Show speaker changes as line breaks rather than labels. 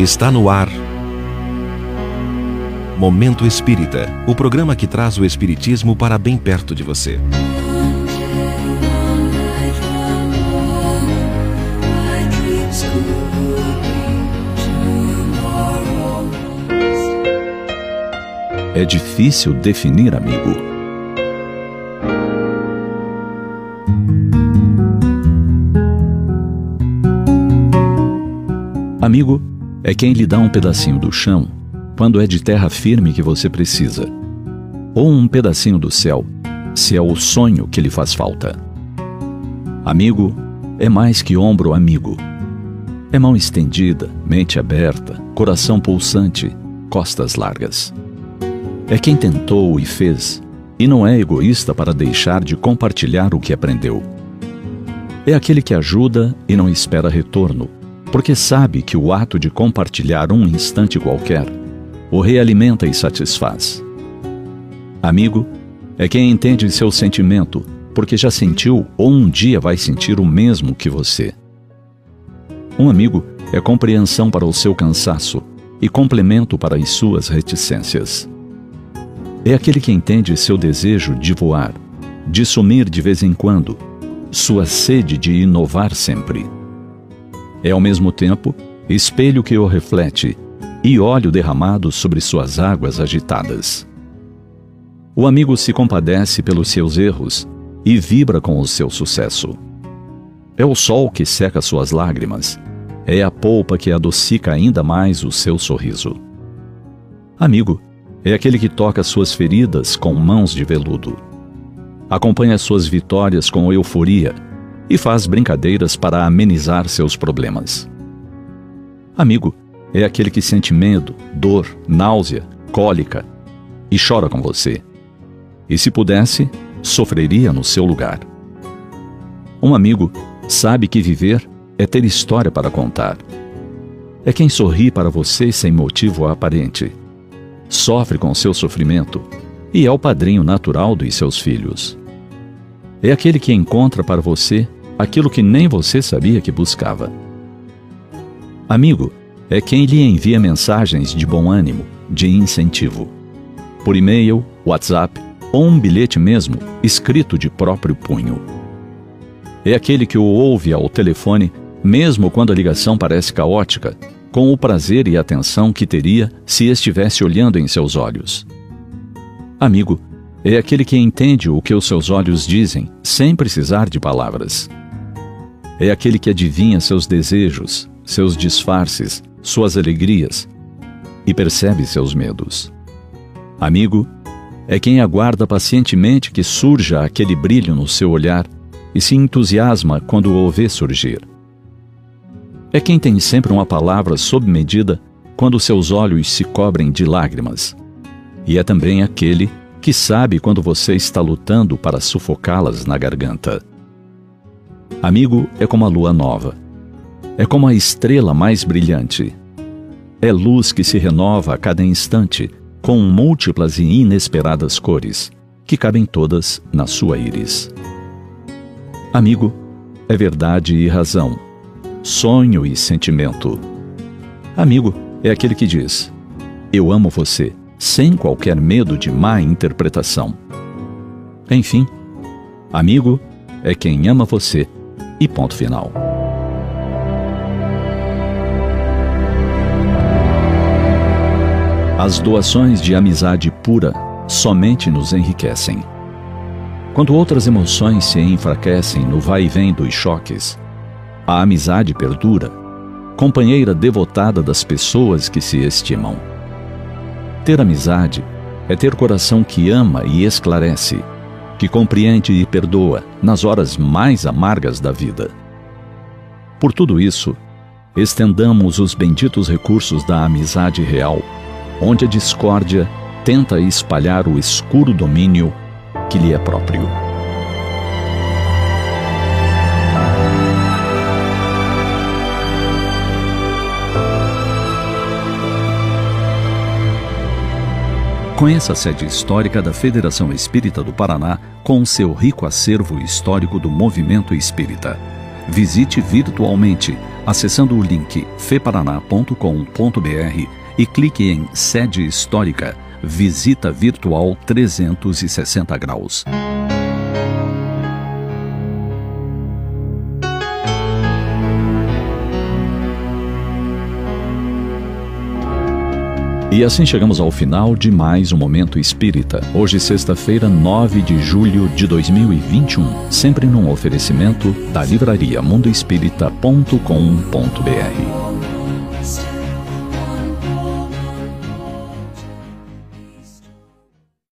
Está no ar. Momento Espírita o programa que traz o Espiritismo para bem perto de você.
É difícil definir amigo. Amigo é quem lhe dá um pedacinho do chão quando é de terra firme que você precisa, ou um pedacinho do céu, se é o sonho que lhe faz falta. Amigo é mais que ombro amigo. É mão estendida, mente aberta, coração pulsante, costas largas. É quem tentou e fez, e não é egoísta para deixar de compartilhar o que aprendeu. É aquele que ajuda e não espera retorno, porque sabe que o ato de compartilhar um instante qualquer o realimenta e satisfaz. Amigo é quem entende seu sentimento, porque já sentiu ou um dia vai sentir o mesmo que você. Um amigo é compreensão para o seu cansaço e complemento para as suas reticências. É aquele que entende seu desejo de voar, de sumir de vez em quando, sua sede de inovar sempre. É ao mesmo tempo espelho que o reflete e óleo derramado sobre suas águas agitadas. O amigo se compadece pelos seus erros e vibra com o seu sucesso. É o sol que seca suas lágrimas, é a polpa que adocica ainda mais o seu sorriso. Amigo é aquele que toca suas feridas com mãos de veludo. Acompanha suas vitórias com euforia e faz brincadeiras para amenizar seus problemas. Amigo é aquele que sente medo, dor, náusea, cólica e chora com você. E se pudesse, sofreria no seu lugar. Um amigo sabe que viver é ter história para contar. É quem sorri para você sem motivo aparente. Sofre com seu sofrimento e é o padrinho natural dos seus filhos. É aquele que encontra para você aquilo que nem você sabia que buscava. Amigo é quem lhe envia mensagens de bom ânimo, de incentivo. Por e-mail, WhatsApp ou um bilhete mesmo, escrito de próprio punho. É aquele que o ouve ao telefone, mesmo quando a ligação parece caótica, com o prazer e atenção que teria se estivesse olhando em seus olhos. Amigo é aquele que entende o que os seus olhos dizem, sem precisar de palavras é aquele que adivinha seus desejos, seus disfarces, suas alegrias e percebe seus medos. Amigo é quem aguarda pacientemente que surja aquele brilho no seu olhar e se entusiasma quando o vê surgir. É quem tem sempre uma palavra sob medida quando seus olhos se cobrem de lágrimas. E é também aquele que sabe quando você está lutando para sufocá-las na garganta. Amigo é como a lua nova. É como a estrela mais brilhante. É luz que se renova a cada instante, com múltiplas e inesperadas cores, que cabem todas na sua íris. Amigo é verdade e razão, sonho e sentimento. Amigo é aquele que diz: Eu amo você, sem qualquer medo de má interpretação. Enfim, amigo é quem ama você e ponto final. As doações de amizade pura somente nos enriquecem. Quando outras emoções se enfraquecem no vai e vem dos choques, a amizade perdura, companheira devotada das pessoas que se estimam. Ter amizade é ter coração que ama e esclarece, que compreende e perdoa nas horas mais amargas da vida. Por tudo isso, estendamos os benditos recursos da amizade real, onde a discórdia tenta espalhar o escuro domínio que lhe é próprio. Conheça a sede histórica da Federação Espírita do Paraná com seu rico acervo histórico do movimento espírita. Visite virtualmente acessando o link feparaná.com.br e clique em Sede Histórica, Visita Virtual 360 Graus. E assim chegamos ao final de mais um Momento Espírita. Hoje, sexta-feira, 9 de julho de 2021. Sempre num oferecimento da livraria mundoespírita.com.br.